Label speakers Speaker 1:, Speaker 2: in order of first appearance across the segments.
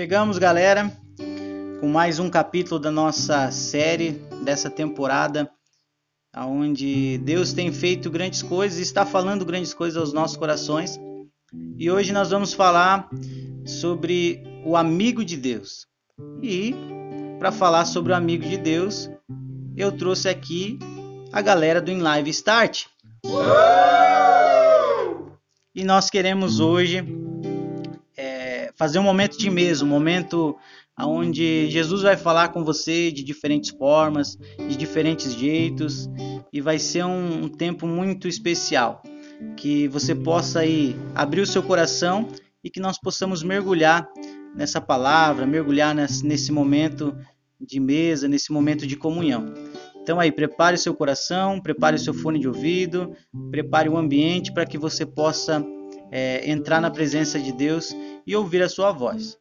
Speaker 1: Chegamos, galera, com mais um capítulo da nossa série dessa temporada, onde Deus tem feito grandes coisas e está falando grandes coisas aos nossos corações. E hoje nós vamos falar sobre o amigo de Deus. E para falar sobre o amigo de Deus, eu trouxe aqui a galera do In Live Start. E nós queremos hoje fazer um momento de mesa, um momento onde Jesus vai falar com você de diferentes formas, de diferentes jeitos, e vai ser um, um tempo muito especial. Que você possa aí abrir o seu coração e que nós possamos mergulhar nessa palavra, mergulhar nesse, nesse momento de mesa, nesse momento de comunhão. Então aí, prepare seu coração, prepare seu fone de ouvido, prepare o ambiente para que você possa é, entrar na presença de Deus e ouvir a sua voz.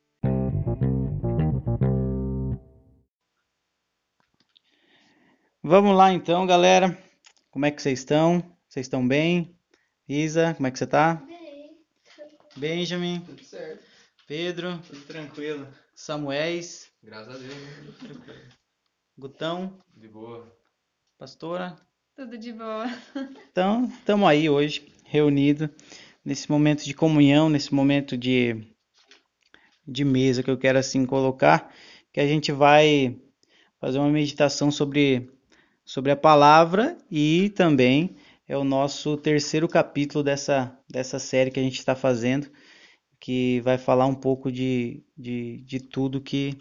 Speaker 1: Vamos lá então, galera. Como é que vocês estão? Vocês estão bem? Isa, como é que você está?
Speaker 2: Bem.
Speaker 1: Benjamin,
Speaker 3: Tudo certo.
Speaker 1: Pedro,
Speaker 3: Tudo tranquilo.
Speaker 1: Samuéis,
Speaker 3: Graças a Deus. né?
Speaker 1: Gutão,
Speaker 3: De boa.
Speaker 1: pastora.
Speaker 2: Tudo de boa.
Speaker 1: Então, estamos aí hoje, reunidos, nesse momento de comunhão, nesse momento de, de mesa que eu quero assim colocar, que a gente vai fazer uma meditação sobre, sobre a palavra e também é o nosso terceiro capítulo dessa, dessa série que a gente está fazendo, que vai falar um pouco de, de, de tudo que,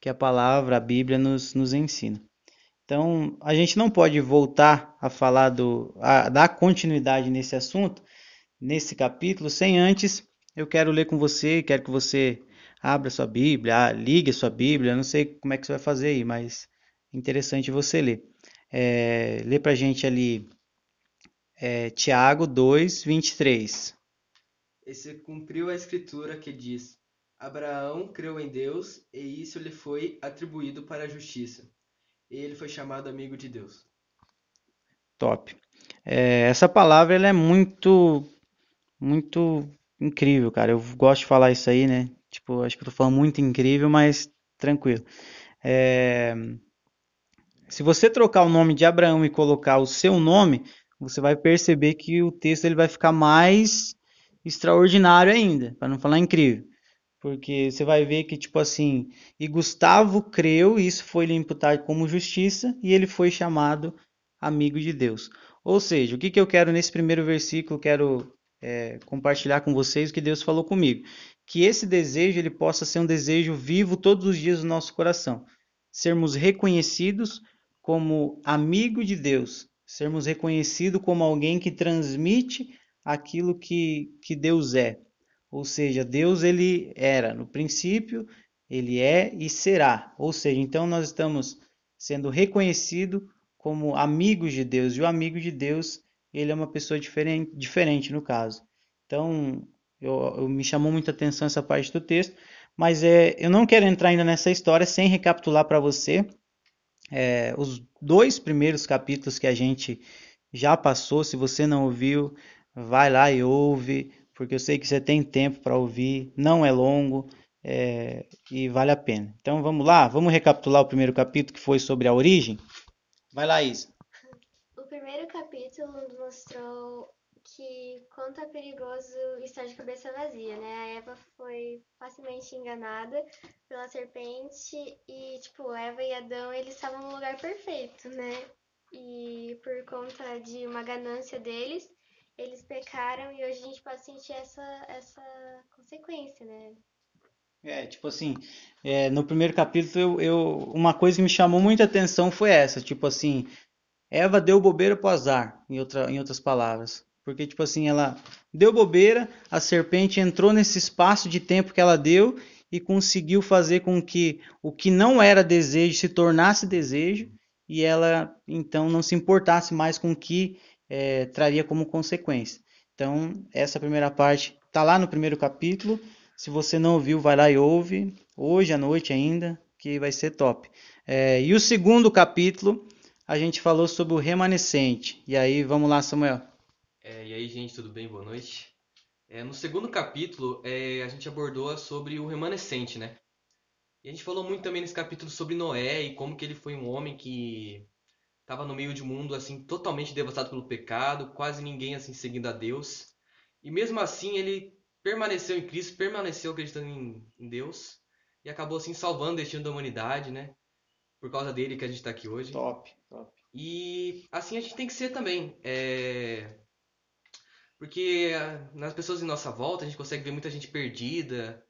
Speaker 1: que a palavra, a Bíblia nos, nos ensina. Então, a gente não pode voltar a falar do, a, dar continuidade nesse assunto, nesse capítulo, sem antes eu quero ler com você, quero que você abra sua Bíblia, ah, ligue sua Bíblia, não sei como é que você vai fazer aí, mas interessante você ler. É, lê pra gente ali é, Tiago 2, 23.
Speaker 3: E se cumpriu a escritura que diz: Abraão creu em Deus e isso lhe foi atribuído para a justiça. E ele foi chamado amigo de Deus.
Speaker 1: Top. É, essa palavra ela é muito, muito incrível, cara. Eu gosto de falar isso aí, né? Tipo, acho que eu tô falando muito incrível, mas tranquilo. É, se você trocar o nome de Abraão e colocar o seu nome, você vai perceber que o texto ele vai ficar mais extraordinário ainda, para não falar incrível. Porque você vai ver que, tipo assim, e Gustavo creu, e isso foi lhe imputado como justiça, e ele foi chamado amigo de Deus. Ou seja, o que, que eu quero nesse primeiro versículo, quero é, compartilhar com vocês o que Deus falou comigo. Que esse desejo ele possa ser um desejo vivo todos os dias do nosso coração. Sermos reconhecidos como amigo de Deus. Sermos reconhecidos como alguém que transmite aquilo que, que Deus é. Ou seja, Deus ele era no princípio, ele é e será. Ou seja, então nós estamos sendo reconhecidos como amigos de Deus. E o amigo de Deus, ele é uma pessoa diferente, diferente no caso. Então, eu, eu me chamou muita atenção essa parte do texto, mas é, eu não quero entrar ainda nessa história sem recapitular para você é, os dois primeiros capítulos que a gente já passou. Se você não ouviu, vai lá e ouve, porque eu sei que você tem tempo para ouvir, não é longo é, e vale a pena. Então vamos lá, vamos recapitular o primeiro capítulo que foi sobre a origem. Vai lá, Isa.
Speaker 2: O primeiro capítulo nos mostrou que quanto é perigoso estar de cabeça vazia, né? A Eva foi facilmente enganada pela serpente e, tipo, Eva e Adão, eles estavam no lugar perfeito, né? E por conta de uma ganância deles, eles pecaram e hoje a gente pode sentir essa, essa consequência, né?
Speaker 1: É, tipo assim, é, no primeiro capítulo, eu, eu, uma coisa que me chamou muita atenção foi essa, tipo assim, Eva deu bobeira pro azar, em, outra, em outras palavras. Porque, tipo assim, ela deu bobeira, a serpente entrou nesse espaço de tempo que ela deu e conseguiu fazer com que o que não era desejo se tornasse desejo e ela, então, não se importasse mais com o que é, traria como consequência. Então, essa primeira parte está lá no primeiro capítulo. Se você não ouviu, vai lá e ouve, hoje à noite ainda, que vai ser top. É, e o segundo capítulo, a gente falou sobre o remanescente. E aí, vamos lá, Samuel.
Speaker 3: É, e aí, gente, tudo bem? Boa noite. É, no segundo capítulo, é, a gente abordou sobre o remanescente, né? E a gente falou muito também nesse capítulo sobre Noé e como que ele foi um homem que estava no meio de um mundo assim totalmente devastado pelo pecado, quase ninguém assim seguindo a Deus. E mesmo assim ele permaneceu em Cristo, permaneceu acreditando em, em Deus e acabou assim salvando o destino da humanidade, né? Por causa dele que a gente está aqui hoje.
Speaker 1: Top, top.
Speaker 3: E assim a gente tem que ser também. É... Porque nas pessoas em nossa volta a gente consegue ver muita gente perdida.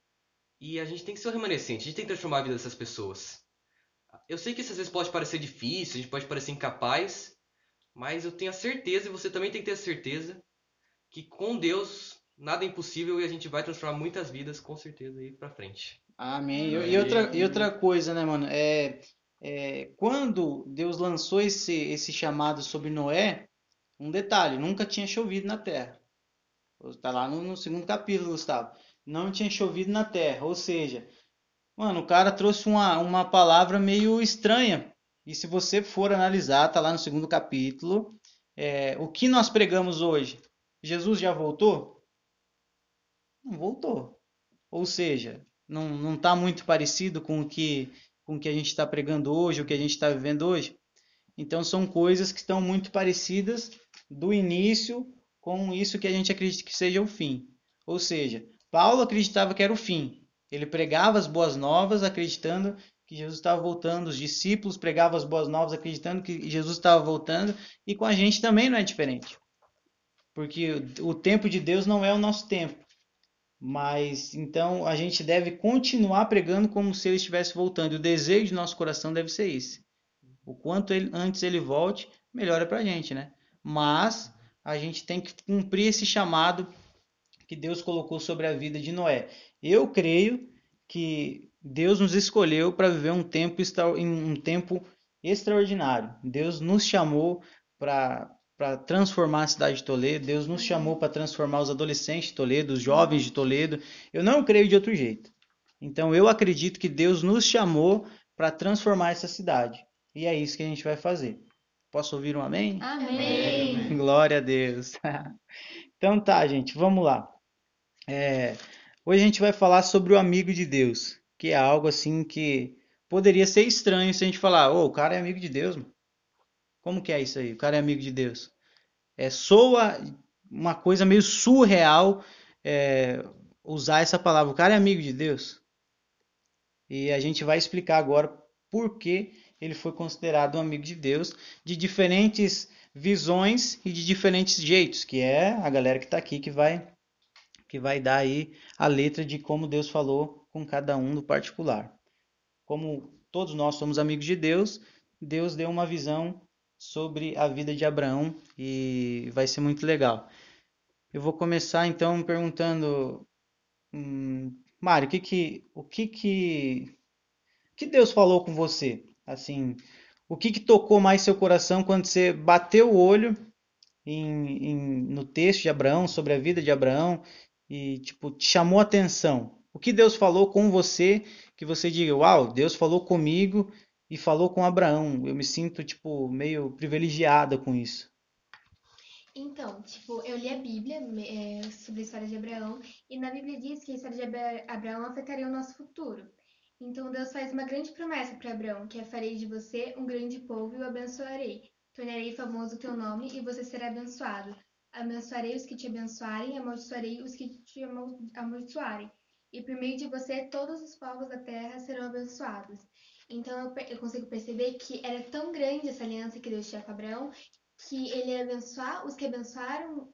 Speaker 3: E a gente tem que ser o remanescente, a gente tem que transformar a vida dessas pessoas. Eu sei que isso às vezes pode parecer difícil, a gente pode parecer incapaz, mas eu tenho a certeza, e você também tem que ter a certeza, que com Deus nada é impossível e a gente vai transformar muitas vidas com certeza aí pra frente.
Speaker 1: Amém. E, e outra, e outra coisa, né, mano? É, é, quando Deus lançou esse, esse chamado sobre Noé, um detalhe, nunca tinha chovido na terra. Está lá no, no, segundo capítulo, Gustavo. Não tinha chovido na terra. Ou seja, mano, o cara trouxe uma, uma palavra meio estranha. E se você for analisar, tá lá no segundo capítulo. É, o que nós pregamos hoje? Jesus já voltou? Não voltou. Ou seja, não, não está muito parecido com o que com o que a gente está pregando hoje, o que a gente está vivendo hoje. Então são coisas que estão muito parecidas do início com isso que a gente acredita que seja o fim. Ou seja, Paulo acreditava que era o fim. Ele pregava as boas novas acreditando que Jesus estava voltando, os discípulos pregavam as boas novas acreditando que Jesus estava voltando, e com a gente também não é diferente. Porque o tempo de Deus não é o nosso tempo. Mas então a gente deve continuar pregando como se ele estivesse voltando. O desejo de nosso coração deve ser esse. O quanto ele, antes ele volte, melhor é para a gente, né? Mas a gente tem que cumprir esse chamado que Deus colocou sobre a vida de Noé. Eu creio que Deus nos escolheu para viver um tempo, um tempo extraordinário. Deus nos chamou para para transformar a cidade de Toledo, Deus nos chamou para transformar os adolescentes de Toledo, os jovens de Toledo. Eu não creio de outro jeito. Então eu acredito que Deus nos chamou para transformar essa cidade. E é isso que a gente vai fazer. Posso ouvir um amém?
Speaker 2: Amém.
Speaker 1: Glória a Deus. então tá, gente, vamos lá. É, hoje a gente vai falar sobre o amigo de Deus, que é algo assim que poderia ser estranho se a gente falar, ô, oh, o cara é amigo de Deus, mano. Como que é isso aí? O cara é amigo de Deus. É, soa uma coisa meio surreal é, usar essa palavra. O cara é amigo de Deus. E a gente vai explicar agora por que ele foi considerado um amigo de Deus, de diferentes visões e de diferentes jeitos, que é a galera que está aqui que vai que vai dar aí a letra de como Deus falou com cada um no particular. Como todos nós somos amigos de Deus, Deus deu uma visão sobre a vida de Abraão e vai ser muito legal. Eu vou começar então perguntando, hum, Mário, o que que, o que que, que Deus falou com você? Assim, o que que tocou mais seu coração quando você bateu o olho em, em, no texto de Abraão sobre a vida de Abraão e tipo te chamou a atenção? O que Deus falou com você que você diga, uau, Deus falou comigo e falou com Abraão. Eu me sinto, tipo, meio privilegiada com isso.
Speaker 2: Então, tipo, eu li a Bíblia é, sobre a história de Abraão, e na Bíblia diz que a história de Abraão afetaria o nosso futuro. Então Deus faz uma grande promessa para Abraão, que é farei de você um grande povo e o abençoarei. Tornarei famoso o teu nome e você será abençoado. Abençoarei os que te abençoarem, amaldiçoarei os que te amaldiçoarem. E por meio de você todos os povos da terra serão abençoados. Então eu, eu consigo perceber que era tão grande essa aliança que Deus tinha com Abraão que ele ia abençoar os que abençoaram,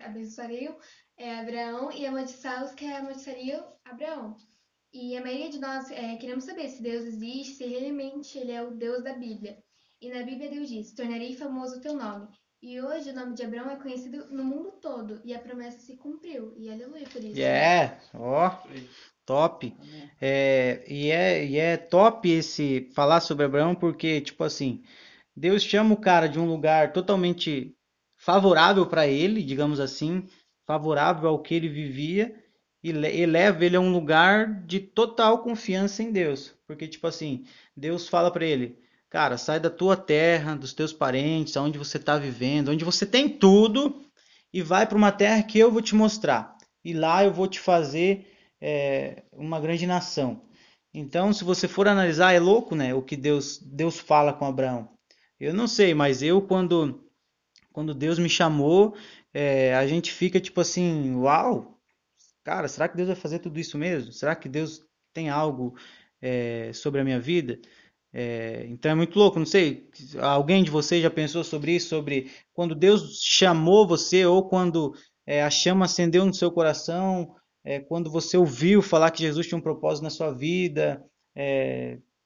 Speaker 2: abençoariam é, Abraão e amaldiçoar os que amaldiçoariam Abraão. E a maioria de nós é, queremos saber se Deus existe, se realmente ele é o Deus da Bíblia. E na Bíblia Deus diz: Tornarei famoso o teu nome. E hoje o nome de Abraão é conhecido no mundo todo e a promessa se cumpriu. E aleluia por isso.
Speaker 1: É, ó. Top. É, e, é, e é top esse falar sobre Abraão, porque, tipo assim, Deus chama o cara de um lugar totalmente favorável para ele, digamos assim, favorável ao que ele vivia, e leva ele a um lugar de total confiança em Deus. Porque, tipo assim, Deus fala para ele: Cara, sai da tua terra, dos teus parentes, aonde você está vivendo, onde você tem tudo, e vai para uma terra que eu vou te mostrar. E lá eu vou te fazer é, uma grande nação. Então, se você for analisar, é louco, né? O que Deus, Deus fala com Abraão. Eu não sei, mas eu, quando, quando Deus me chamou, é, a gente fica tipo assim, uau, cara, será que Deus vai fazer tudo isso mesmo? Será que Deus tem algo é, sobre a minha vida? É, então é muito louco, não sei, alguém de vocês já pensou sobre isso, sobre quando Deus chamou você ou quando é, a chama acendeu no seu coração, quando você ouviu falar que Jesus tinha um propósito na sua vida,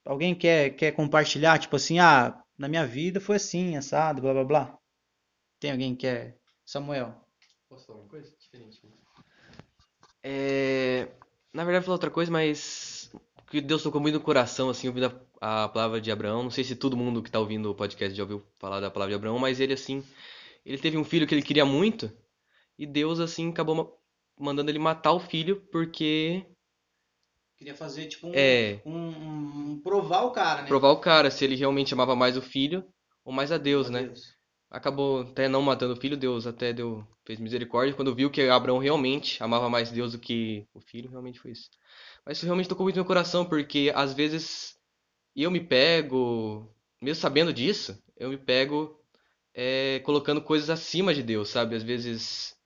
Speaker 1: alguém quer, quer compartilhar, tipo assim, ah, na minha vida foi assim, assado, blá blá blá. Tem alguém que quer? Samuel.
Speaker 3: Posso falar uma coisa diferente? É... Na verdade, falar outra coisa, mas que Deus tocou muito no coração, assim, ouvindo a, a palavra de Abraão. Não sei se todo mundo que está ouvindo o podcast já ouviu falar da palavra de Abraão, mas ele, assim, ele teve um filho que ele queria muito e Deus, assim, acabou mandando ele matar o filho porque
Speaker 1: Queria fazer, tipo, um,
Speaker 3: é
Speaker 1: um, um- provar o cara, né?
Speaker 3: provar o cara se ele realmente amava mais o filho ou mais a Deus, né?
Speaker 1: Deus.
Speaker 3: Acabou até não matando o filho, Deus até deu, fez misericórdia quando viu que Abraão realmente amava mais Deus do que o filho, realmente foi isso. Mas isso realmente tocou muito meu coração, porque às vezes eu me pego, mesmo sabendo disso, eu me pego é, colocando coisas acima de Deus, sabe? Às vezes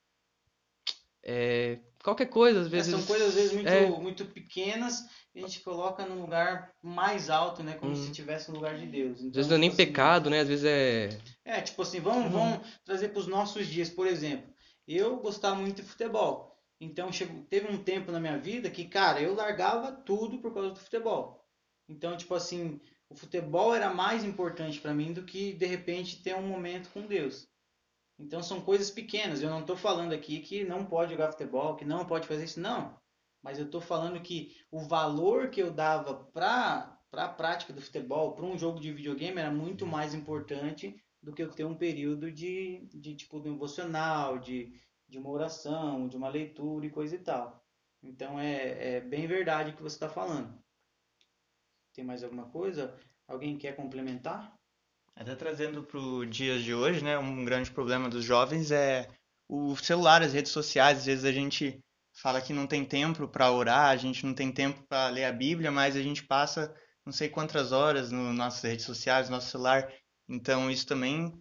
Speaker 3: é, qualquer coisa, às
Speaker 1: É,
Speaker 3: vezes
Speaker 1: são coisas, às vezes, muito,
Speaker 3: é,
Speaker 1: muito pequenas que a gente coloca num lugar mais alto, né? Como se
Speaker 3: Uhum.
Speaker 1: estivesse no lugar de Deus.
Speaker 3: às
Speaker 1: Então,
Speaker 3: vezes não é nem
Speaker 1: tipo assim,
Speaker 3: pecado, né? Às vezes é
Speaker 1: É, tipo assim, vamos,
Speaker 3: Uhum.
Speaker 1: vamos trazer para os nossos dias, por exemplo. Eu gostava muito de futebol. Então, chegou, teve um tempo na minha vida que, cara, eu largava tudo por causa do futebol. Então, tipo assim, o futebol era mais importante para mim do que, de repente, ter um momento com Deus. Então, são coisas pequenas. Eu não estou falando aqui que não pode jogar futebol, que não pode fazer isso, não. Mas eu estou falando que o valor que eu dava para para a prática do futebol, para um jogo de videogame, era muito mais importante do que eu ter um período de, de tipo, de devocional, de, de uma oração, de uma leitura e coisa e tal. Então, é, é bem verdade o que você está falando. Tem mais alguma coisa? Alguém quer complementar?
Speaker 4: Até trazendo para os dias de hoje, né, um grande problema dos jovens é o celular, as redes sociais. Às vezes a gente fala que não tem tempo para orar, a gente não tem tempo para ler a Bíblia, mas a gente passa não sei quantas horas no nossas redes sociais, no nosso celular. Então isso também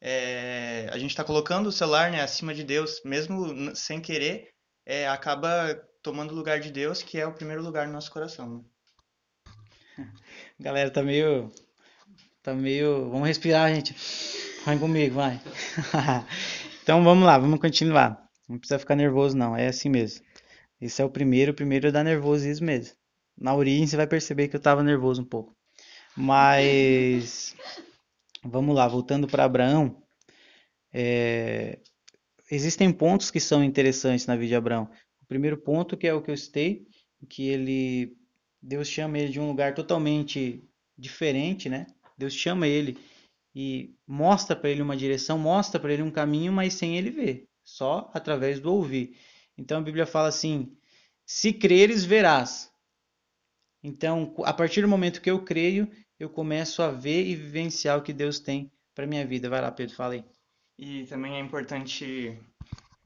Speaker 4: é, a gente está colocando o celular, né, acima de Deus, mesmo sem querer, é, acaba tomando o lugar de Deus, que é o primeiro lugar no nosso coração. né?
Speaker 1: Galera, tá meio. Tá meio. Vamos respirar, gente. Vai comigo, vai. Então vamos lá, vamos continuar. Não precisa ficar nervoso, não. É assim mesmo. Esse é o primeiro, o primeiro dá nervosismo mesmo. Na origem você vai perceber que eu tava nervoso um pouco. Mas. Vamos lá, voltando para Abraão. é, Existem pontos que são interessantes na vida de Abraão. O primeiro ponto, que é o que eu citei, que ele. Deus chama ele de um lugar totalmente diferente, né? Deus chama ele e mostra para ele uma direção, mostra para ele um caminho, mas sem ele ver, só através do ouvir. Então a Bíblia fala assim: se creres, verás. Então, a partir do momento que eu creio, eu começo a ver e vivenciar o que Deus tem para minha vida. Vai lá, Pedro, fala aí.
Speaker 4: E também é importante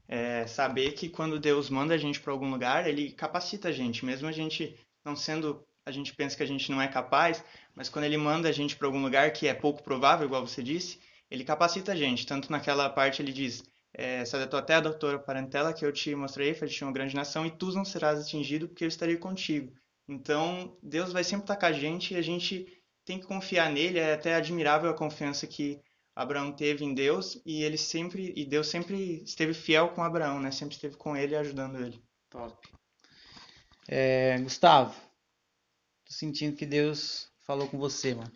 Speaker 4: é, saber que quando Deus manda a gente para algum lugar, Ele capacita a gente, mesmo a gente não sendo, a gente pensa que a gente não é capaz, mas quando Ele manda a gente para algum lugar que é pouco provável, igual você disse, Ele capacita a gente. Tanto naquela parte ele diz, é, da tua terra, da tua parentela, que eu te mostrei, faz uma grande nação, e tu não serás atingido, porque eu estarei contigo. Então, Deus vai sempre estar com a gente e a gente tem que confiar nele. É até admirável a confiança que Abraão teve em Deus e ele sempre e Deus sempre esteve fiel com Abraão, né? Sempre esteve com ele ajudando ele.
Speaker 1: Top. É, Gustavo, tô sentindo que Deus falou com você, mano.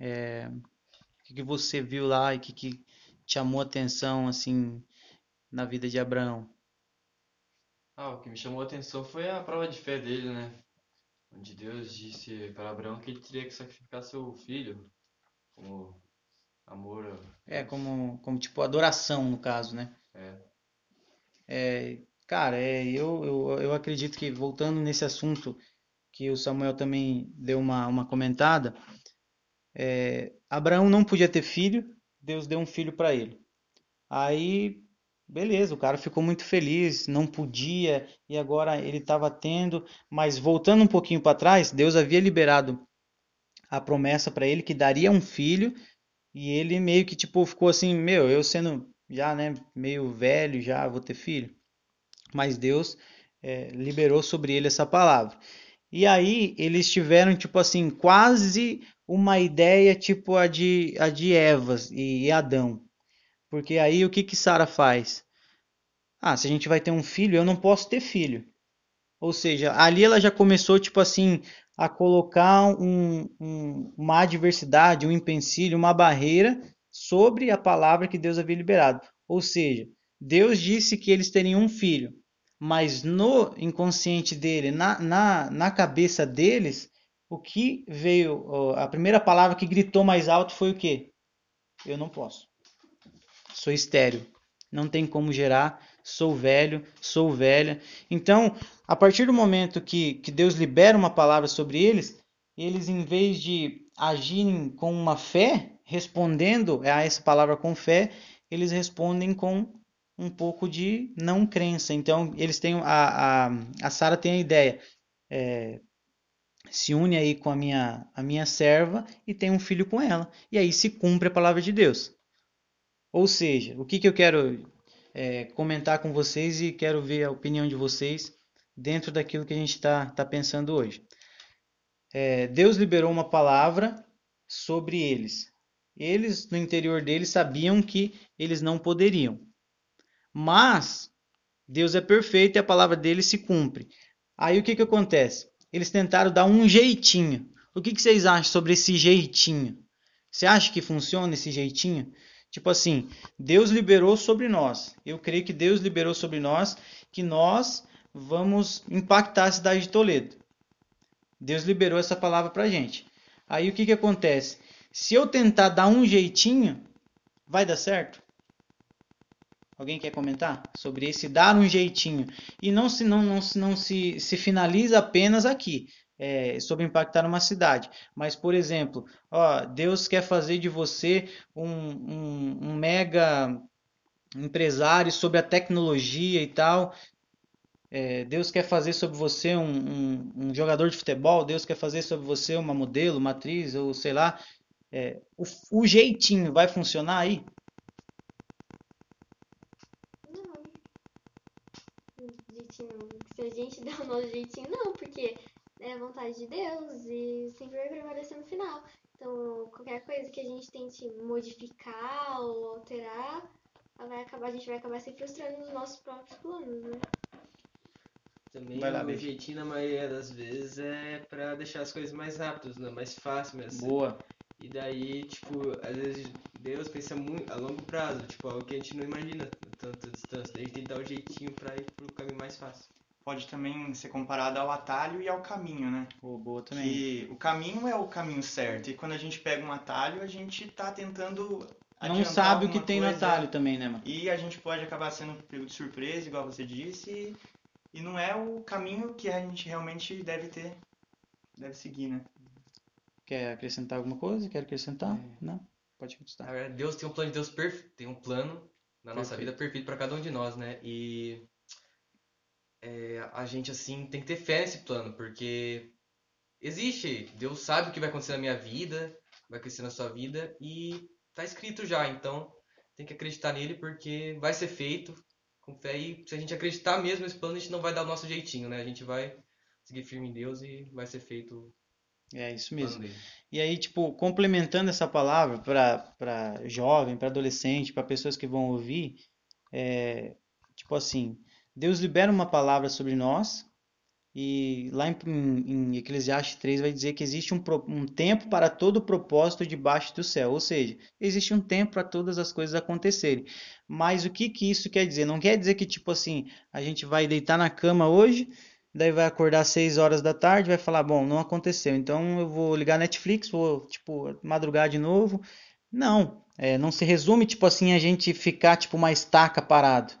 Speaker 1: É, o que que você viu lá e o que, que te chamou a atenção, assim, na vida de Abraão?
Speaker 5: Ah, o que me chamou a atenção foi a prova de fé dele, né? Onde Deus disse para Abraão que ele teria que sacrificar seu filho como amor.
Speaker 1: É, como, como tipo adoração, no caso, né?
Speaker 5: É.
Speaker 1: É, cara, é, eu, eu, eu acredito que, voltando nesse assunto que o Samuel também deu uma, uma comentada, é, Abraão não podia ter filho, Deus deu um filho para ele. Aí beleza, o cara ficou muito feliz, não podia e agora ele estava tendo, mas voltando um pouquinho para trás, Deus havia liberado a promessa para ele que daria um filho e ele meio que tipo ficou assim, meu, eu sendo já, né, meio velho já vou ter filho. Mas Deus é, liberou sobre ele essa palavra. E aí eles tiveram tipo assim, quase uma ideia tipo a de a de Eva e Adão. Porque aí o que que Sara faz? Ah, se a gente vai ter um filho, eu não posso ter filho. Ou seja, ali ela já começou tipo assim a colocar um, um, uma adversidade, um empecilho, uma barreira sobre a palavra que Deus havia liberado. Ou seja, Deus disse que eles teriam um filho, mas no inconsciente dele, na, na, na cabeça deles, o que veio, a primeira palavra que gritou mais alto foi o quê? Eu não posso. Sou estéreo. Não tem como gerar. Sou velho, sou velha. Então, a partir do momento que, que Deus libera uma palavra sobre eles, eles, em vez de agirem com uma fé, respondendo a essa palavra com fé, eles respondem com um pouco de não crença. Então, eles têm a, a, a Sara tem a ideia. É, se une aí com a minha, a minha serva e tem um filho com ela. E aí se cumpre a palavra de Deus. Ou seja, o que, que eu quero é, comentar com vocês e quero ver a opinião de vocês dentro daquilo que a gente está tá pensando hoje. É, Deus liberou uma palavra sobre eles. Eles, no interior deles, sabiam que eles não poderiam. Mas Deus é perfeito e a palavra dele se cumpre. Aí o que, que acontece? Eles tentaram dar um jeitinho. O que, que vocês acham sobre esse jeitinho? Você acha que funciona esse jeitinho? Tipo assim, Deus liberou sobre nós. Eu creio que Deus liberou sobre nós que nós vamos impactar a cidade de Toledo. Deus liberou essa palavra pra gente. Aí o que que acontece? Se eu tentar dar um jeitinho, vai dar certo? Alguém quer comentar sobre esse dar um jeitinho? E não se não, não, não se, se finaliza apenas aqui é, sobre impactar uma cidade. Mas, por exemplo, ó, Deus quer fazer de você um, um, um mega empresário sobre a tecnologia e tal. É, Deus quer fazer sobre você um, um, um, jogador de futebol, Deus quer fazer sobre você uma modelo, uma atriz, ou sei lá. É, o, o, jeitinho vai funcionar aí?
Speaker 2: Não. Jeitinho, se a gente der o nosso jeitinho, não, porque é a vontade de Deus e sempre vai prevalecer no final. Então, qualquer coisa que a gente tente modificar ou alterar, vai acabar, a gente vai acabar se frustrando nos nossos próprios planos, né?
Speaker 3: Também vai lá, o jeitinho, na maioria das vezes, é pra deixar as coisas mais rápidas, né? mais fácil mesmo.
Speaker 1: Boa.
Speaker 3: E daí, tipo, às vezes Deus pensa muito a longo prazo, tipo, algo que a gente não imagina tanta distância. Daí a gente tem que dar o um jeitinho pra ir pro caminho mais fácil
Speaker 4: pode também ser comparado ao atalho e ao caminho, né?
Speaker 1: Oh, boa também.
Speaker 4: Que o caminho é o caminho certo. E quando a gente pega um atalho, a gente tá tentando.
Speaker 1: Não sabe o que tem no atalho também, né, mano?
Speaker 4: E a gente pode acabar sendo pego de surpresa, igual você disse. E, não é o caminho que a gente realmente deve ter. Deve seguir, né?
Speaker 1: Quer acrescentar alguma coisa? Quer acrescentar? É. Não? Pode
Speaker 3: continuar. Deus tem um plano de Deus perfeito. Tem um plano na nossa vida perfeito para cada um de nós, né? E é, a gente assim tem que ter fé nesse plano, porque existe, Deus sabe o que vai acontecer na minha vida, vai acontecer na sua vida e tá escrito já, então tem que acreditar nele porque vai ser feito com fé e se a gente acreditar mesmo nesse plano, a gente não vai dar o nosso jeitinho, né? A gente vai seguir firme em Deus e vai ser feito
Speaker 1: é isso mesmo. E aí, tipo, complementando essa palavra para jovem, para adolescente, para pessoas que vão ouvir, é, tipo assim, Deus libera uma palavra sobre nós, e lá em, em Eclesiastes 3 vai dizer que existe um, um, tempo para todo propósito debaixo do céu. Ou seja, existe um tempo para todas as coisas acontecerem. Mas o que, que isso quer dizer? Não quer dizer que, tipo assim, a gente vai deitar na cama hoje, daí vai acordar às 6 horas da tarde vai falar, bom, não aconteceu, então eu vou ligar Netflix, vou, tipo, madrugar de novo. Não, é, não se resume, tipo assim, a gente ficar, tipo, uma estaca parado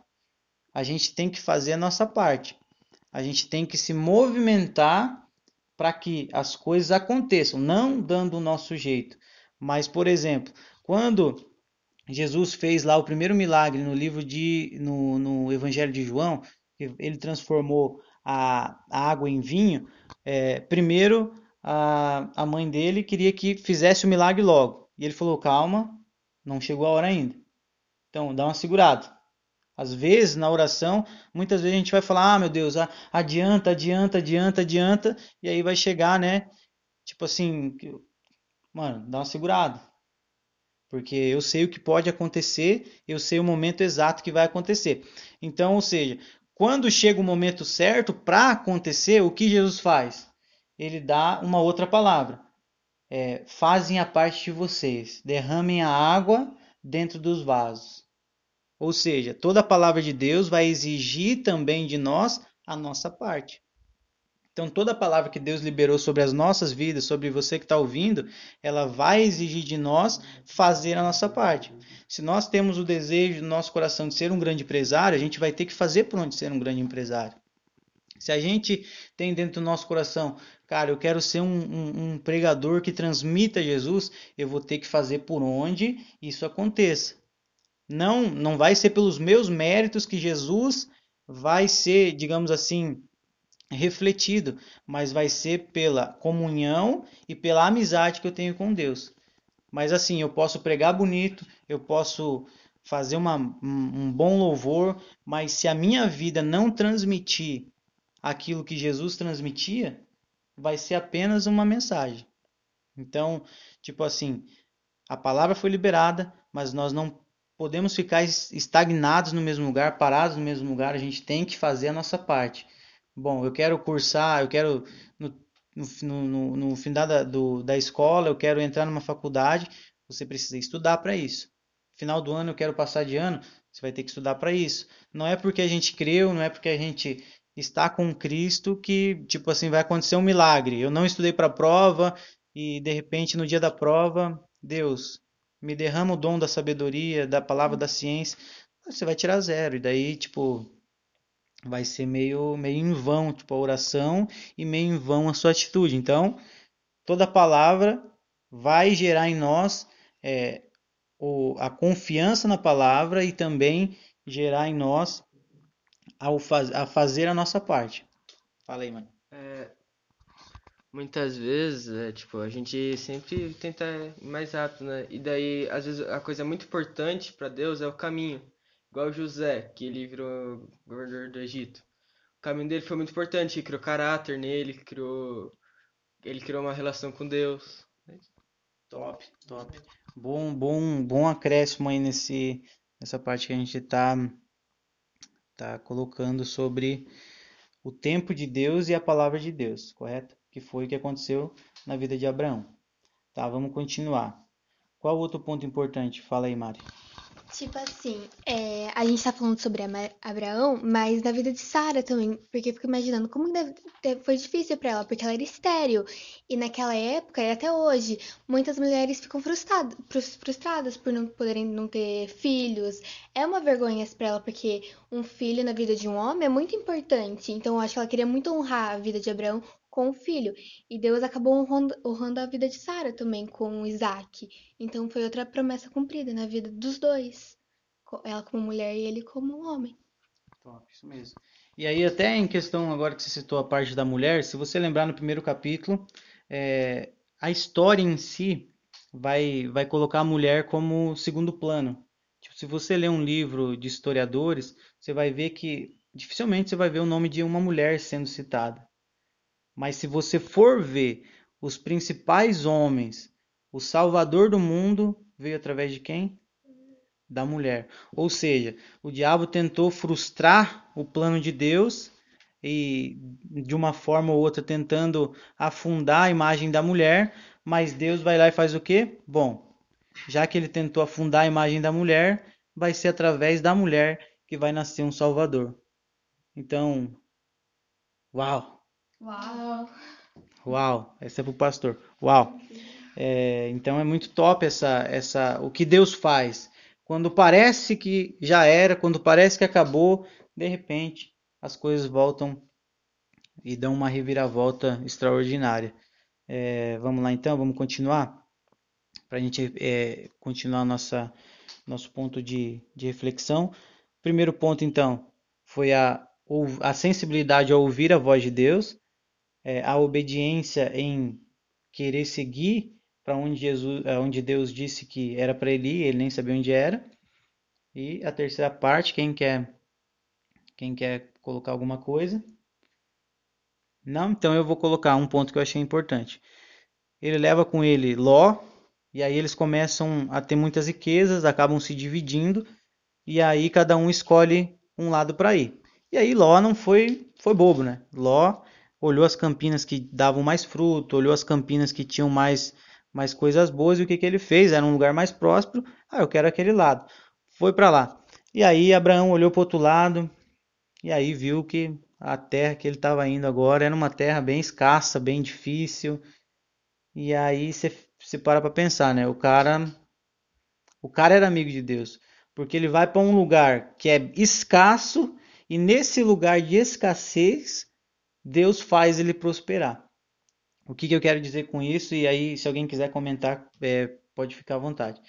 Speaker 1: a gente tem que fazer a nossa parte. A gente tem que se movimentar para que as coisas aconteçam, não dando o nosso jeito. Mas, por exemplo, quando Jesus fez lá o primeiro milagre no livro de no, no Evangelho de João, ele transformou a, água em vinho. É, primeiro a, a mãe dele queria que fizesse o milagre logo. E ele falou: calma, não chegou a hora ainda. Então dá uma segurada. Às vezes, na oração, muitas vezes a gente vai falar: ah, meu Deus, adianta, adianta, adianta, adianta, e aí vai chegar, né? Tipo assim, mano, dá uma segurada. Porque eu sei o que pode acontecer, eu sei o momento exato que vai acontecer. Então, ou seja, quando chega o momento certo para acontecer, o que Jesus faz? Ele dá uma outra palavra. É, fazem a parte de vocês, derramem a água dentro dos vasos. Ou seja, toda a palavra de Deus vai exigir também de nós a nossa parte. Então, toda palavra que Deus liberou sobre as nossas vidas, sobre você que está ouvindo, ela vai exigir de nós fazer a nossa parte. Se nós temos o desejo no nosso coração de ser um grande empresário, a gente vai ter que fazer por onde ser um grande empresário. Se a gente tem dentro do nosso coração, cara, eu quero ser um, um, um pregador que transmita Jesus, eu vou ter que fazer por onde isso aconteça. Não, não vai ser pelos meus méritos que Jesus vai ser, digamos assim, refletido, mas vai ser pela comunhão e pela amizade que eu tenho com Deus. Mas assim, eu posso pregar bonito, eu posso fazer uma, um bom louvor, mas se a minha vida não transmitir aquilo que Jesus transmitia, vai ser apenas uma mensagem. Então, tipo assim, a palavra foi liberada, mas nós não podemos ficar estagnados no mesmo lugar, parados no mesmo lugar, a gente tem que fazer a nossa parte. Bom, eu quero cursar, eu quero no, no, no, no fim da, do, da escola, eu quero entrar numa faculdade, você precisa estudar para isso. Final do ano eu quero passar de ano, você vai ter que estudar para isso. Não é porque a gente creu, não é porque a gente está com Cristo que, tipo assim, vai acontecer um milagre. Eu não estudei para a prova e de repente no dia da prova, Deus me derrama o dom da sabedoria, da palavra da ciência, você vai tirar zero. E daí, tipo, vai ser meio, meio em vão tipo, a oração e meio em vão a sua atitude. Então, toda palavra vai gerar em nós é, o, a confiança na palavra e também gerar em nós ao faz, a fazer a nossa parte. Fala aí, mano.
Speaker 6: É, muitas vezes, é, tipo, a gente sempre tenta ir mais rápido, né? E daí, às vezes, a coisa muito importante para Deus é o caminho. Igual José, que ele virou governador do Egito. O caminho dele foi muito importante, criou caráter nele, criou ele criou uma relação com Deus.
Speaker 1: Top, top. Bom, bom, bom acréscimo aí nesse nessa parte que a gente tá tá colocando sobre o tempo de Deus e a palavra de Deus, correto? Que foi o que aconteceu na vida de Abraão. Tá, vamos continuar. Qual outro ponto importante? Fala aí, Mari.
Speaker 2: Tipo assim, é, a gente tá falando sobre Abraão, mas na vida de Sara também, porque eu fico imaginando como foi difícil para ela, porque ela era estéril. E naquela época, e até hoje, muitas mulheres ficam frustradas, frustradas por não poderem não ter filhos. É uma vergonha para ela, porque um filho na vida de um homem é muito importante. Então eu acho que ela queria muito honrar a vida de Abraão com o filho. E Deus acabou honrando, honrando a vida de Sara também com Isaac. Então foi outra promessa cumprida na vida dos dois. Ela como mulher e ele como homem.
Speaker 1: Top, isso mesmo. E aí, até em questão, agora que você citou a parte da mulher, se você lembrar no primeiro capítulo, é, a história em si vai, vai colocar a mulher como segundo plano. Tipo, se você ler um livro de historiadores, você vai ver que dificilmente você vai ver o nome de uma mulher sendo citada. Mas se você for ver os principais homens, o Salvador do mundo veio através de quem? Da mulher. Ou seja, o diabo tentou frustrar o plano de Deus e de uma forma ou outra tentando afundar a imagem da mulher, mas Deus vai lá e faz o quê? Bom, já que ele tentou afundar a imagem da mulher, vai ser através da mulher que vai nascer um Salvador. Então, uau!
Speaker 2: Uau!
Speaker 1: Uau! Essa é pro pastor. Uau! É, então é muito top essa, essa, o que Deus faz. Quando parece que já era, quando parece que acabou, de repente as coisas voltam e dão uma reviravolta extraordinária. É, vamos lá então, vamos continuar para a gente é, continuar nossa nosso ponto de, de reflexão. Primeiro ponto, então, foi a, a sensibilidade ao ouvir a voz de Deus, é, a obediência em querer seguir para onde Jesus, é, onde Deus disse que era para ele ele nem sabia onde era. E a terceira parte, quem quer quem quer colocar alguma coisa? Não, então eu vou colocar um ponto que eu achei importante. Ele leva com ele Ló, e aí eles começam a ter muitas riquezas, acabam se dividindo, e aí cada um escolhe um lado para ir. E aí Ló não foi foi bobo, né? Ló olhou as campinas que davam mais fruto, olhou as campinas que tinham mais mais coisas boas e o que que ele fez? Era um lugar mais próspero. Ah, eu quero aquele lado. Foi para lá. E aí Abraão olhou para outro lado e aí viu que a terra que ele estava indo agora era uma terra bem escassa, bem difícil. E aí você para para pensar, né? O cara o cara era amigo de Deus, porque ele vai para um lugar que é escasso e nesse lugar de escassez Deus faz ele prosperar. O que, que eu quero dizer com isso? E aí, se alguém quiser comentar, é, pode ficar à vontade.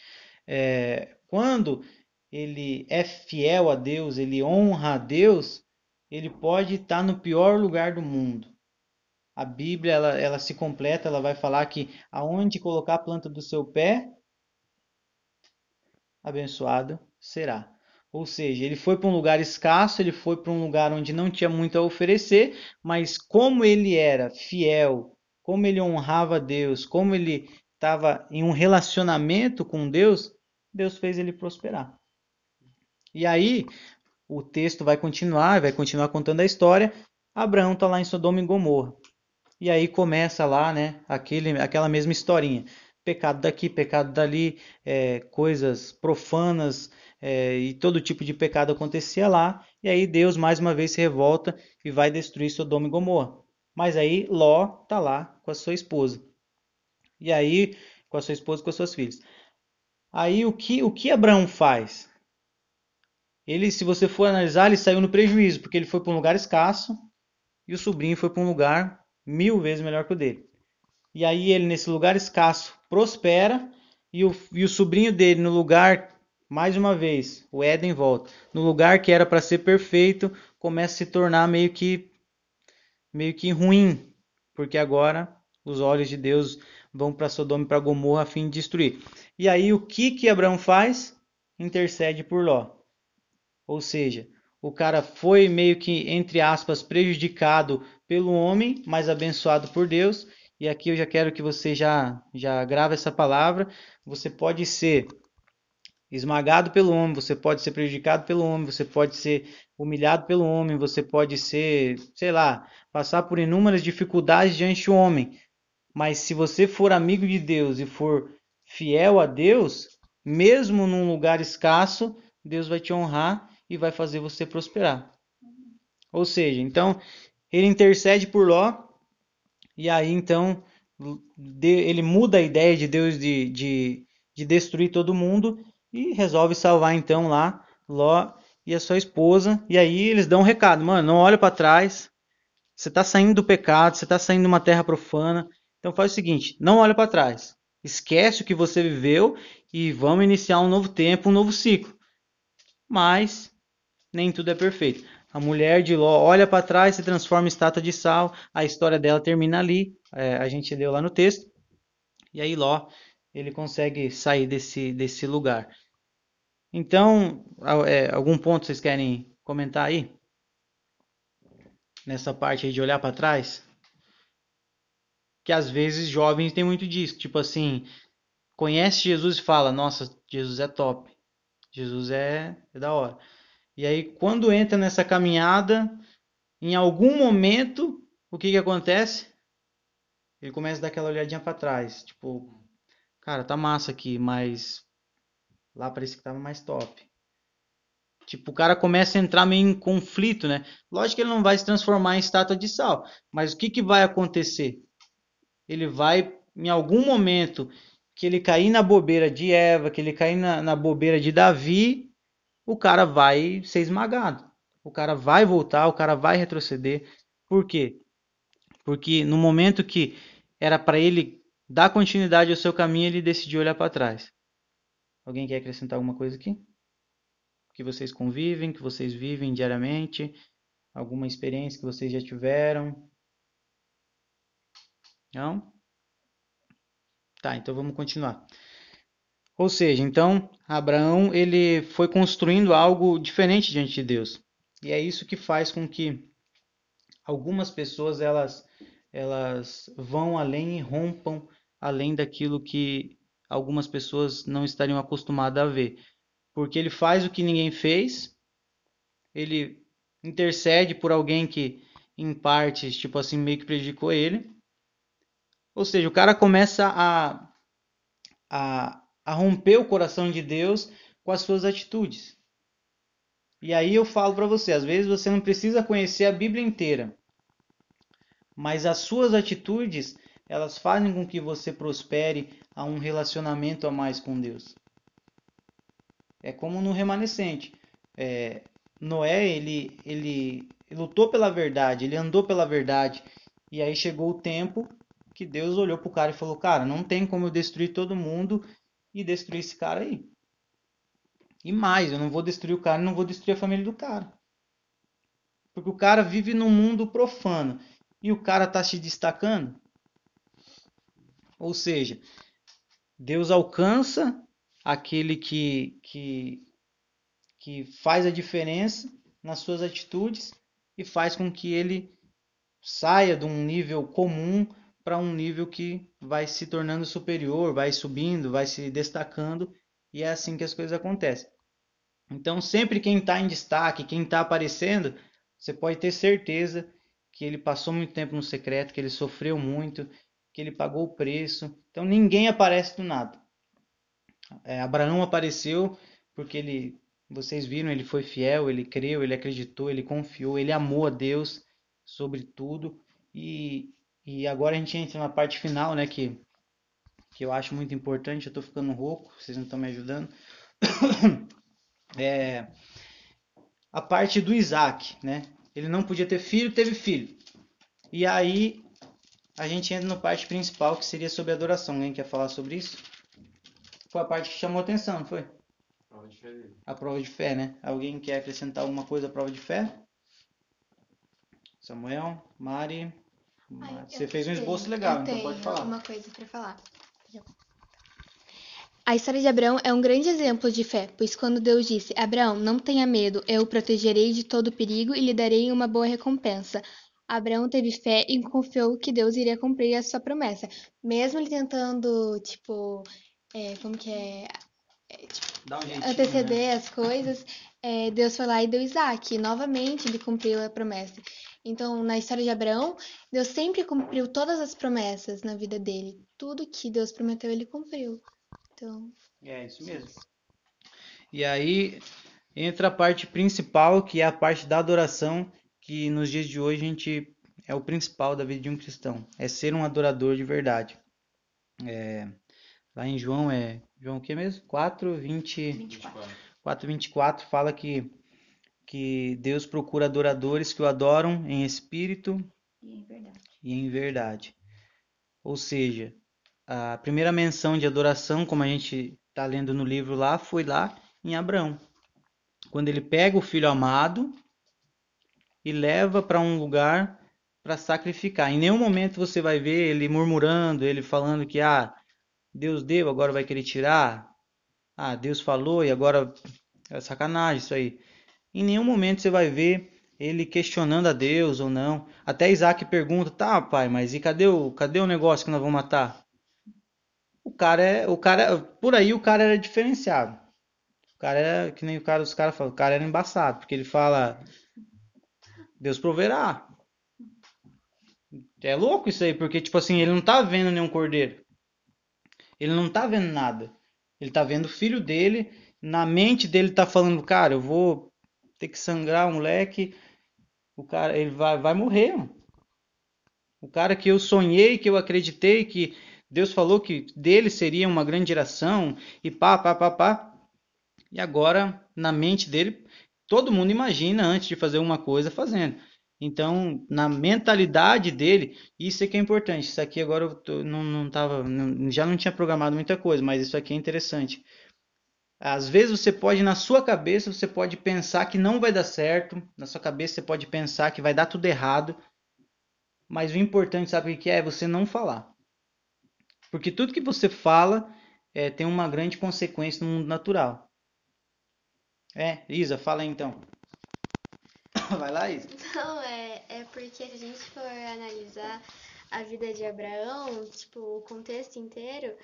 Speaker 1: É, quando ele é fiel a Deus, ele honra a Deus, ele pode estar no pior lugar do mundo. A Bíblia ela, ela se completa, ela vai falar que aonde colocar a planta do seu pé, abençoado será. Ou seja, ele foi para um lugar escasso, ele foi para um lugar onde não tinha muito a oferecer, mas como ele era fiel, como ele honrava Deus, como ele estava em um relacionamento com Deus, Deus fez ele prosperar. E aí, o texto vai continuar, vai continuar contando a história. Abraão está lá em Sodoma e Gomorra. E aí começa lá, né, aquele, aquela mesma historinha. Pecado daqui, pecado dali, é, coisas profanas, é, e todo tipo de pecado acontecia lá, e aí Deus mais uma vez se revolta e vai destruir Sodoma e Gomorra. Mas aí Ló está lá com a sua esposa. E aí, com a sua esposa e com as suas filhas. Aí o que, o que Abraão faz? Ele, se você for analisar, ele saiu no prejuízo, porque ele foi para um lugar escasso e o sobrinho foi para um lugar mil vezes melhor que o dele. E aí ele, nesse lugar escasso, prospera e o, e o sobrinho dele, no lugar mais uma vez, o Éden volta. No lugar que era para ser perfeito, começa a se tornar meio que meio que ruim, porque agora os olhos de Deus vão para Sodoma e para Gomorra a fim de destruir. E aí o que que Abraão faz? Intercede por Ló. Ou seja, o cara foi meio que entre aspas prejudicado pelo homem, mas abençoado por Deus. E aqui eu já quero que você já já grave essa palavra. Você pode ser esmagado pelo homem, você pode ser prejudicado pelo homem, você pode ser humilhado pelo homem, você pode ser, sei lá, passar por inúmeras dificuldades diante do homem. Mas se você for amigo de Deus e for fiel a Deus, mesmo num lugar escasso, Deus vai te honrar e vai fazer você prosperar. Ou seja, então ele intercede por Ló e aí então ele muda a ideia de Deus de, de, de destruir todo mundo e resolve salvar então lá Ló e a sua esposa. E aí eles dão um recado, mano, não olha para trás. Você está saindo do pecado, você está saindo de uma terra profana. Então faz o seguinte, não olha para trás. Esquece o que você viveu e vamos iniciar um novo tempo, um novo ciclo. Mas nem tudo é perfeito. A mulher de Ló olha para trás, se transforma em estátua de sal. A história dela termina ali. É, a gente leu lá no texto. E aí Ló ele consegue sair desse, desse lugar. Então, é, algum ponto vocês querem comentar aí? Nessa parte aí de olhar para trás? Que às vezes jovens têm muito disso. Tipo assim, conhece Jesus e fala: Nossa, Jesus é top. Jesus é, é da hora. E aí, quando entra nessa caminhada, em algum momento, o que, que acontece? Ele começa a dar aquela olhadinha para trás. Tipo, cara, tá massa aqui, mas Lá parecia que tava mais top. Tipo, o cara começa a entrar meio em conflito, né? Lógico que ele não vai se transformar em estátua de sal. Mas o que, que vai acontecer? Ele vai, em algum momento, que ele cair na bobeira de Eva, que ele cair na, na bobeira de Davi, o cara vai ser esmagado. O cara vai voltar, o cara vai retroceder. Por quê? Porque no momento que era para ele dar continuidade ao seu caminho, ele decidiu olhar para trás. Alguém quer acrescentar alguma coisa aqui? Que vocês convivem, que vocês vivem diariamente? Alguma experiência que vocês já tiveram? Não? Tá, então vamos continuar. Ou seja, então Abraão ele foi construindo algo diferente diante de Deus. E é isso que faz com que algumas pessoas elas elas vão além e rompam além daquilo que algumas pessoas não estariam acostumadas a ver. Porque ele faz o que ninguém fez, ele intercede por alguém que em partes, tipo assim, meio que prejudicou ele. Ou seja, o cara começa a, a, a romper o coração de Deus com as suas atitudes. E aí eu falo para você, às vezes você não precisa conhecer a Bíblia inteira mas as suas atitudes elas fazem com que você prospere a um relacionamento a mais com Deus. É como no remanescente. É, Noé ele, ele lutou pela verdade, ele andou pela verdade e aí chegou o tempo que Deus olhou para o cara e falou: Cara, não tem como eu destruir todo mundo e destruir esse cara aí. E mais, eu não vou destruir o cara, não vou destruir a família do cara. Porque o cara vive num mundo profano e o cara está se destacando. Ou seja, Deus alcança aquele que, que, que faz a diferença nas suas atitudes e faz com que ele saia de um nível comum para um nível que vai se tornando superior, vai subindo, vai se destacando e é assim que as coisas acontecem. Então, sempre quem está em destaque, quem está aparecendo, você pode ter certeza que ele passou muito tempo no secreto, que ele sofreu muito, que ele pagou o preço. Então ninguém aparece do nada. É, Abraão apareceu porque ele, vocês viram, ele foi fiel, ele creu, ele acreditou, ele confiou, ele amou a Deus sobre tudo. E, e agora a gente entra na parte final, né, que, que eu acho muito importante. Eu estou ficando rouco, vocês não estão me ajudando. É, a parte do Isaac, né? Ele não podia ter filho, teve filho. E aí a gente entra na parte principal, que seria sobre adoração. Alguém quer falar sobre isso? Foi a parte que chamou atenção, não foi?
Speaker 5: Prova de fé dele.
Speaker 1: A prova de fé, né? Alguém quer acrescentar alguma coisa à prova de fé? Samuel, Mari.
Speaker 2: Ai,
Speaker 1: Você fez um
Speaker 2: tenho-
Speaker 1: esboço legal,
Speaker 2: eu
Speaker 1: então pode
Speaker 2: tenho
Speaker 1: falar.
Speaker 2: uma coisa para falar. A história de Abraão é um grande exemplo de fé, pois quando Deus disse: Abraão, não tenha medo, eu o protegerei de todo perigo e lhe darei uma boa recompensa. Abraão teve fé e confiou que Deus iria cumprir a sua promessa, mesmo ele tentando, tipo, é, como que é,
Speaker 1: Dá um jeitinho, né?
Speaker 2: anteceder as coisas, é, Deus foi lá e deu Isaac. E novamente ele cumpriu a promessa. Então, na história de Abraão, Deus sempre cumpriu todas as promessas na vida dele. Tudo que Deus prometeu, ele cumpriu. Então,
Speaker 1: É isso mesmo. E aí entra a parte principal, que é a parte da adoração, que nos dias de hoje a gente é o principal da vida de um cristão, é ser um adorador de verdade. É, lá em João é João o que mesmo? 4, 20,
Speaker 5: 24.
Speaker 1: 4:24 fala que que Deus procura adoradores que o adoram em espírito
Speaker 7: E é verdade.
Speaker 1: e em verdade. Ou seja, a primeira menção de adoração, como a gente está lendo no livro lá, foi lá em Abraão. Quando ele pega o filho amado e leva para um lugar para sacrificar. Em nenhum momento você vai ver ele murmurando, ele falando que ah, Deus deu, agora vai querer tirar. Ah, Deus falou e agora é sacanagem isso aí. Em nenhum momento você vai ver ele questionando a Deus ou não. Até Isaac pergunta: "Tá, pai, mas e cadê o cadê o negócio que nós vamos matar?" O cara é, o cara, por aí o cara era diferenciado. O cara era que nem o cara, os caras falam, o cara era embaçado, porque ele fala Deus proverá. É louco isso aí, porque tipo assim, ele não tá vendo nenhum cordeiro. Ele não tá vendo nada. Ele tá vendo o filho dele, na mente dele tá falando, cara, eu vou ter que sangrar o moleque, o cara, ele vai, vai morrer. mano. O cara que eu sonhei, que eu acreditei que Deus falou que dele seria uma grande geração e pá, pá, pá, pá. E agora, na mente dele, todo mundo imagina antes de fazer uma coisa fazendo. Então, na mentalidade dele, isso é que é importante. Isso aqui agora eu tô- não, não tava, não- já não tinha programado muita coisa, mas isso aqui é interessante. Às vezes você pode, na sua cabeça, você pode pensar que não vai dar certo, na sua cabeça você pode pensar que vai dar tudo errado, mas o importante, sabe o que é? É você não falar. Porque tudo que você fala é, tem uma grande consequência no mundo natural. É, Isa, fala aí então. Vai lá, Isa.
Speaker 2: Não, é, é porque se a gente for analisar a vida de Abraão, tipo, o contexto inteiro,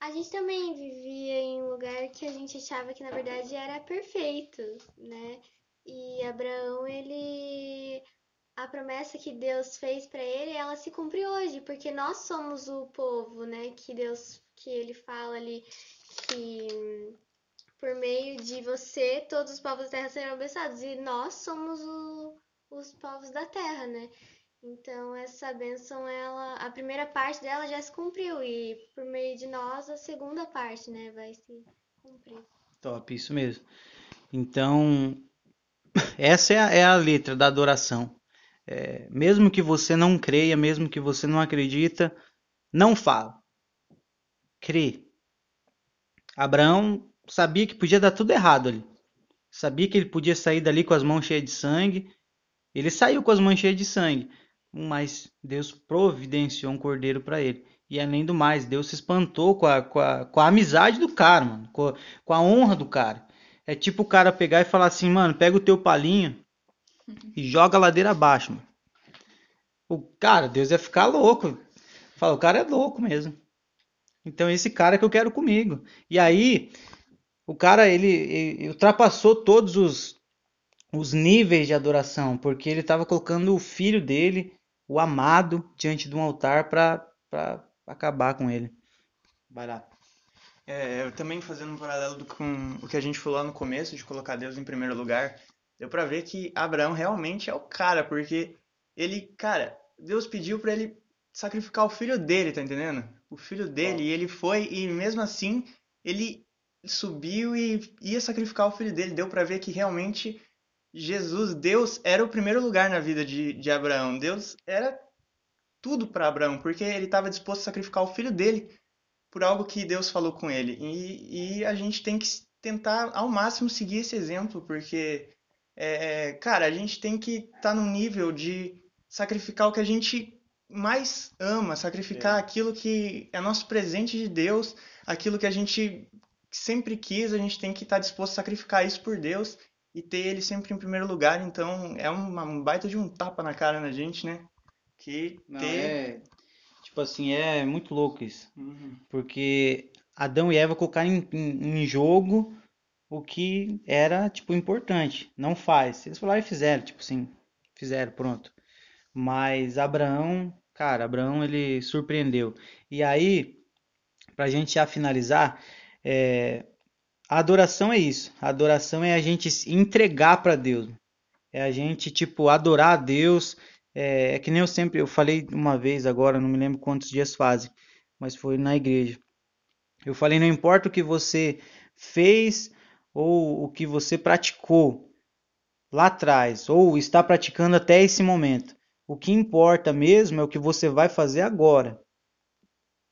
Speaker 2: a gente também vivia em um lugar que a gente achava que na verdade era perfeito, né? E Abraão, ele a promessa que Deus fez para ele, ela se cumpre hoje, porque nós somos o povo, né? Que Deus, que ele fala ali que por meio de você todos os povos da terra serão abençoados e nós somos o, os povos da terra, né? Então essa bênção, ela, a primeira parte dela já se cumpriu e por meio de nós a segunda parte, né, vai se cumprir.
Speaker 1: Top, isso mesmo. Então, essa é a, é a letra da adoração. É, mesmo que você não creia, mesmo que você não acredita, não fala. Crê. Abraão sabia que podia dar tudo errado ali. Sabia que ele podia sair dali com as mãos cheias de sangue. Ele saiu com as mãos cheias de sangue, mas Deus providenciou um cordeiro para ele. E além do mais, Deus se espantou com a, com a, com a amizade do cara, mano, com a, com a honra do cara. É tipo o cara pegar e falar assim, mano, pega o teu palinho e joga a ladeira abaixo, mano. O cara, Deus ia ficar louco. Fala, o cara é louco mesmo. Então esse cara que eu quero comigo. E aí, o cara ele, ele ultrapassou todos os, os níveis de adoração, porque ele estava colocando o filho dele, o amado, diante de um altar para acabar com ele. Vai lá.
Speaker 4: É, eu também fazendo um paralelo com o que a gente falou lá no começo, de colocar Deus em primeiro lugar, deu para ver que Abraão realmente é o cara, porque ele, cara, Deus pediu para ele sacrificar o filho dele, tá entendendo? O filho dele, e ele foi, e mesmo assim, ele subiu e ia sacrificar o filho dele. Deu para ver que realmente Jesus, Deus, era o primeiro lugar na vida de, de Abraão. Deus era tudo para Abraão, porque ele estava disposto a sacrificar o filho dele por algo que Deus falou com ele. E, e a gente tem que tentar ao máximo seguir esse exemplo, porque, é, cara, a gente tem que estar tá num nível de sacrificar o que a gente mais ama, sacrificar é. aquilo que é nosso presente de Deus, aquilo que a gente sempre quis, a gente tem que estar disposto a sacrificar isso por Deus e ter ele sempre em primeiro lugar. Então é uma, um baita de um tapa na cara na gente, né? Que
Speaker 1: Não,
Speaker 4: ter.
Speaker 1: É, tipo assim, é muito louco isso.
Speaker 4: Uhum.
Speaker 1: Porque Adão e Eva colocaram em, em, em jogo o que era, tipo, importante. Não faz. Eles falaram e fizeram, tipo assim, fizeram, pronto. Mas Abraão, cara, Abraão ele surpreendeu. E aí, pra gente já finalizar, é, a adoração é isso. A adoração é a gente se entregar para Deus. É a gente, tipo, adorar a Deus. É, é, que nem eu sempre, eu falei uma vez agora, não me lembro quantos dias fazem, mas foi na igreja. Eu falei, não importa o que você fez ou o que você praticou lá atrás, ou está praticando até esse momento. O que importa mesmo é o que você vai fazer agora.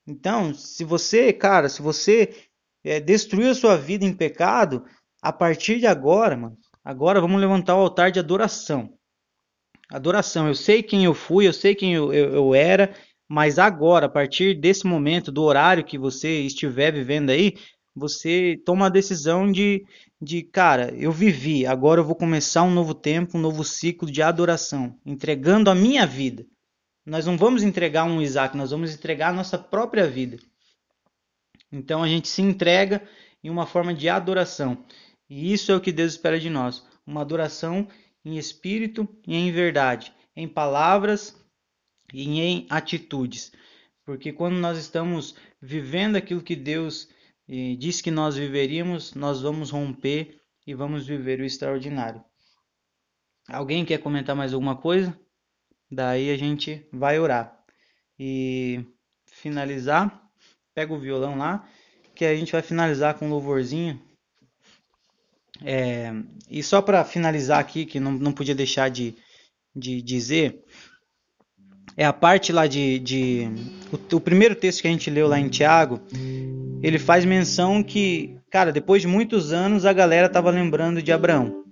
Speaker 1: Então, se você, cara, se você é, destruiu a sua vida em pecado, a partir de agora, mano, agora vamos levantar o altar de adoração. Adoração. Eu sei quem eu fui, eu sei quem eu, eu, eu era, mas agora, a partir desse momento, do horário que você estiver vivendo aí, você toma a decisão de, de, cara, eu vivi, agora eu vou começar um novo tempo, um novo ciclo de adoração, entregando a minha vida. Nós não vamos entregar um Isaac, nós vamos entregar a nossa própria vida. Então a gente se entrega em uma forma de adoração. E isso é o que Deus espera de nós, uma adoração em espírito e em verdade, em palavras e em atitudes. Porque quando nós estamos vivendo aquilo que Deus e diz que nós viveríamos, nós vamos romper e vamos viver o extraordinário. Alguém quer comentar mais alguma coisa? Daí a gente vai orar. E finalizar, pega o violão lá, que a gente vai finalizar com um louvorzinho. É, e só para finalizar aqui, que não, não podia deixar de, de dizer, é a parte lá de, de o, o primeiro texto que a gente leu lá em Tiago, ele faz menção que, cara, depois de muitos anos a galera estava lembrando de Abraão.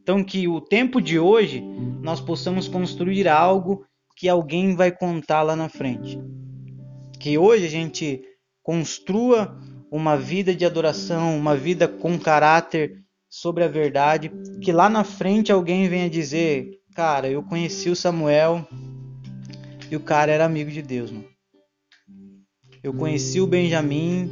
Speaker 1: Então que o tempo de hoje nós possamos construir algo que alguém vai contar lá na frente. Que hoje a gente construa uma vida de adoração, uma vida com caráter sobre a verdade, que lá na frente alguém venha dizer, cara, eu conheci o Samuel e o cara era amigo de Deus, mano. Eu conheci o Benjamin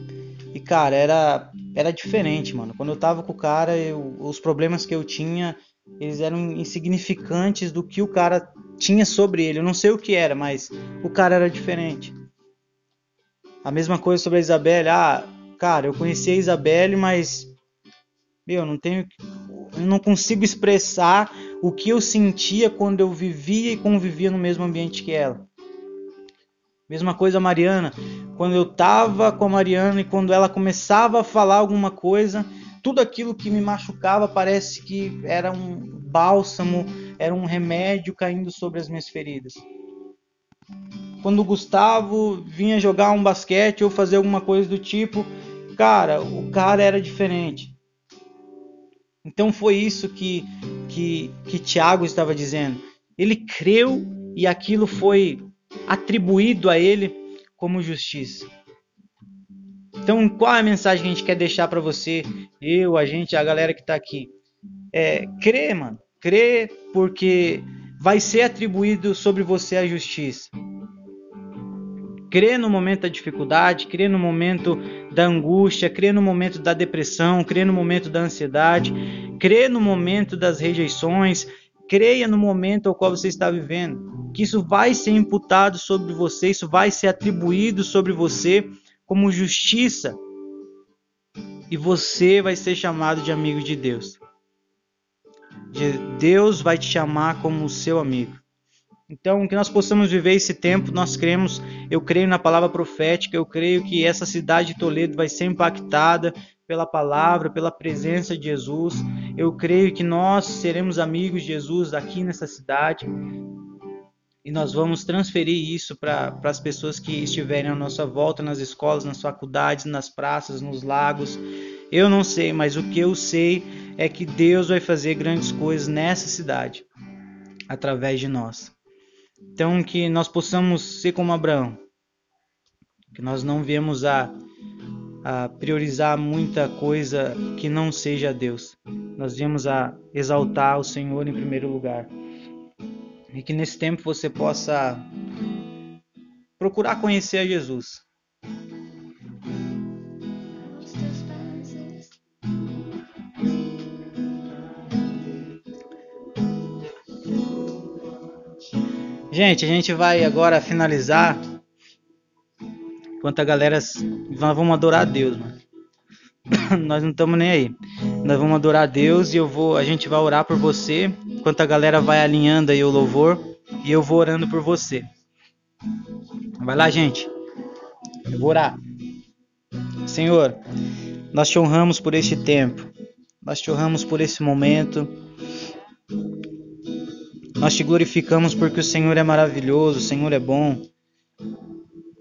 Speaker 1: e, cara, era, era diferente, mano. Quando eu tava com o cara, eu, os problemas que eu tinha, eles eram insignificantes do que o cara tinha sobre ele. Eu não sei o que era, mas o cara era diferente. A mesma coisa sobre a Isabelle. Ah, cara, eu conheci a Isabelle, mas meu, não tenho eu não consigo expressar o que eu sentia quando eu vivia e convivia no mesmo ambiente que ela. Mesma coisa a Mariana, quando eu tava com a Mariana e quando ela começava a falar alguma coisa, tudo aquilo que me machucava parece que era um bálsamo, era um remédio caindo sobre as minhas feridas. Quando o Gustavo vinha jogar um basquete ou fazer alguma coisa do tipo, cara, o cara era diferente. Então foi isso que, que, que Tiago estava dizendo. Ele creu e aquilo foi atribuído a ele como justiça. Então, qual é a mensagem que a gente quer deixar para você, eu, a gente, a galera que está aqui? É, crê, mano. Crê porque vai ser atribuído sobre você a justiça. Crê no momento da dificuldade, crê no momento da angústia, crê no momento da depressão, crê no momento da ansiedade, crê no momento das rejeições, creia no momento ao qual você está vivendo, que isso vai ser imputado sobre você, isso vai ser atribuído sobre você como justiça, e você vai ser chamado de amigo de Deus. Deus vai te chamar como seu amigo. Então, que nós possamos viver esse tempo, nós cremos, eu creio na palavra profética, eu creio que essa cidade de Toledo vai ser impactada pela palavra, pela presença de Jesus. Eu creio que nós seremos amigos de Jesus aqui nessa cidade e nós vamos transferir isso para as pessoas que estiverem à nossa volta, nas escolas, nas faculdades, nas praças, nos lagos. Eu não sei, mas o que eu sei é que Deus vai fazer grandes coisas nessa cidade através de nós. Então, que nós possamos ser como Abraão, que nós não viemos a, a priorizar muita coisa que não seja Deus. Nós viemos a exaltar o Senhor em primeiro lugar. E que nesse tempo você possa procurar conhecer a Jesus. Gente, a gente vai agora finalizar. Enquanto a galera. Nós vamos adorar a Deus, mano. Nós não estamos nem aí. Nós vamos adorar a Deus e eu vou. A gente vai orar por você. Enquanto a galera vai alinhando aí o louvor. E eu vou orando por você. Vai lá, gente. Eu vou orar. Senhor, nós te honramos por este tempo. Nós te honramos por esse momento. Nós te glorificamos porque o Senhor é maravilhoso, o Senhor é bom.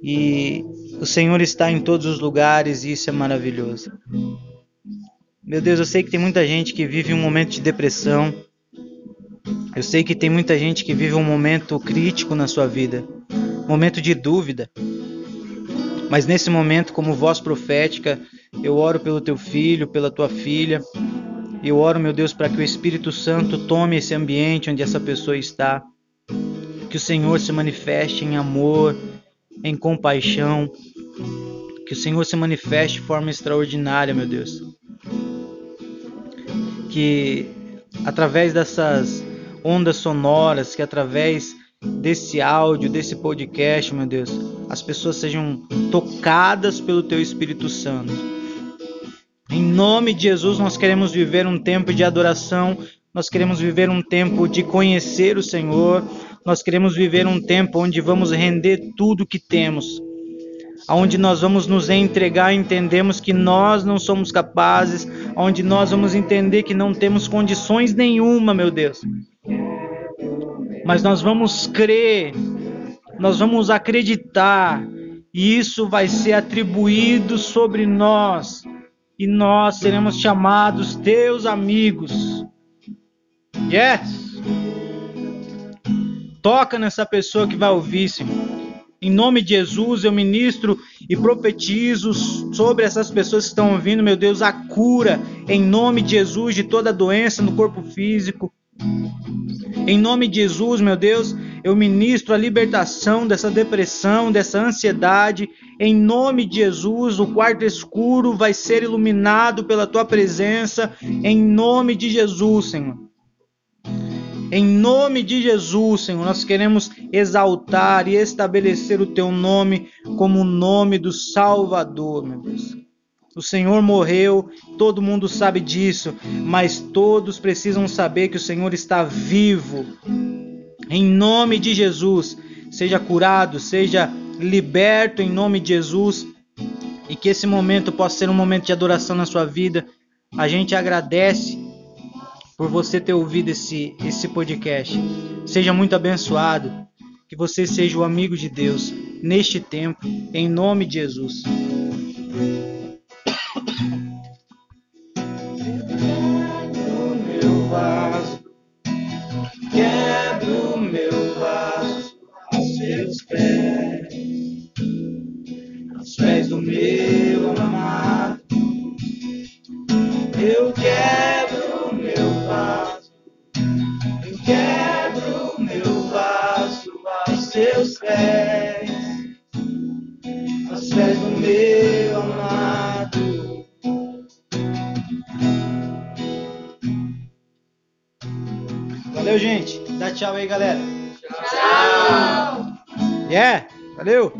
Speaker 1: E o Senhor está em todos os lugares e isso é maravilhoso. Meu Deus, eu sei que tem muita gente que vive um momento de depressão. Eu sei que tem muita gente que vive um momento crítico na sua vida, momento de dúvida. Mas nesse momento, como voz profética, eu oro pelo teu filho, pela tua filha, eu oro, meu Deus, para que o Espírito Santo tome esse ambiente onde essa pessoa está. Que o Senhor se manifeste em amor, em compaixão. Que o Senhor se manifeste de forma extraordinária, meu Deus. Que através dessas ondas sonoras, que através desse áudio, desse podcast, meu Deus, as pessoas sejam tocadas pelo Teu Espírito Santo nome de Jesus, nós queremos viver um tempo de adoração, nós queremos viver um tempo de conhecer o Senhor, nós queremos viver um tempo onde vamos render tudo que temos, onde nós vamos nos entregar, entendemos que nós não somos capazes, onde nós vamos entender que não temos condições nenhuma, meu Deus. Mas nós vamos crer nós vamos acreditar e isso vai ser atribuído sobre nós e nós seremos chamados teus amigos. Yes! Toca nessa pessoa que vai ouvir, Senhor. Em nome de Jesus, eu ministro e profetizo sobre essas pessoas que estão ouvindo, meu Deus, a cura, em nome de Jesus, de toda doença no corpo físico. Em nome de Jesus, meu Deus, eu ministro a libertação dessa depressão, dessa ansiedade. Em nome de Jesus, o quarto escuro vai ser iluminado pela tua presença. Em nome de Jesus, Senhor. Em nome de Jesus, Senhor, nós queremos exaltar e estabelecer o teu nome como o nome do Salvador, meu Deus. O Senhor morreu, todo mundo sabe disso, mas todos precisam saber que o Senhor está vivo. Em nome de Jesus, seja curado, seja liberto em nome de Jesus e que esse momento possa ser um momento de adoração na sua vida. A gente agradece por você ter ouvido esse, esse podcast. Seja muito abençoado. Que você seja o amigo de Deus neste tempo, em nome de Jesus. Eu quebro meu vaso, eu quebro meu vaso aos seus pés, aos pés do meu amado. Valeu, gente. Dá tchau aí, galera.
Speaker 2: Tchau!
Speaker 1: Yeah, valeu.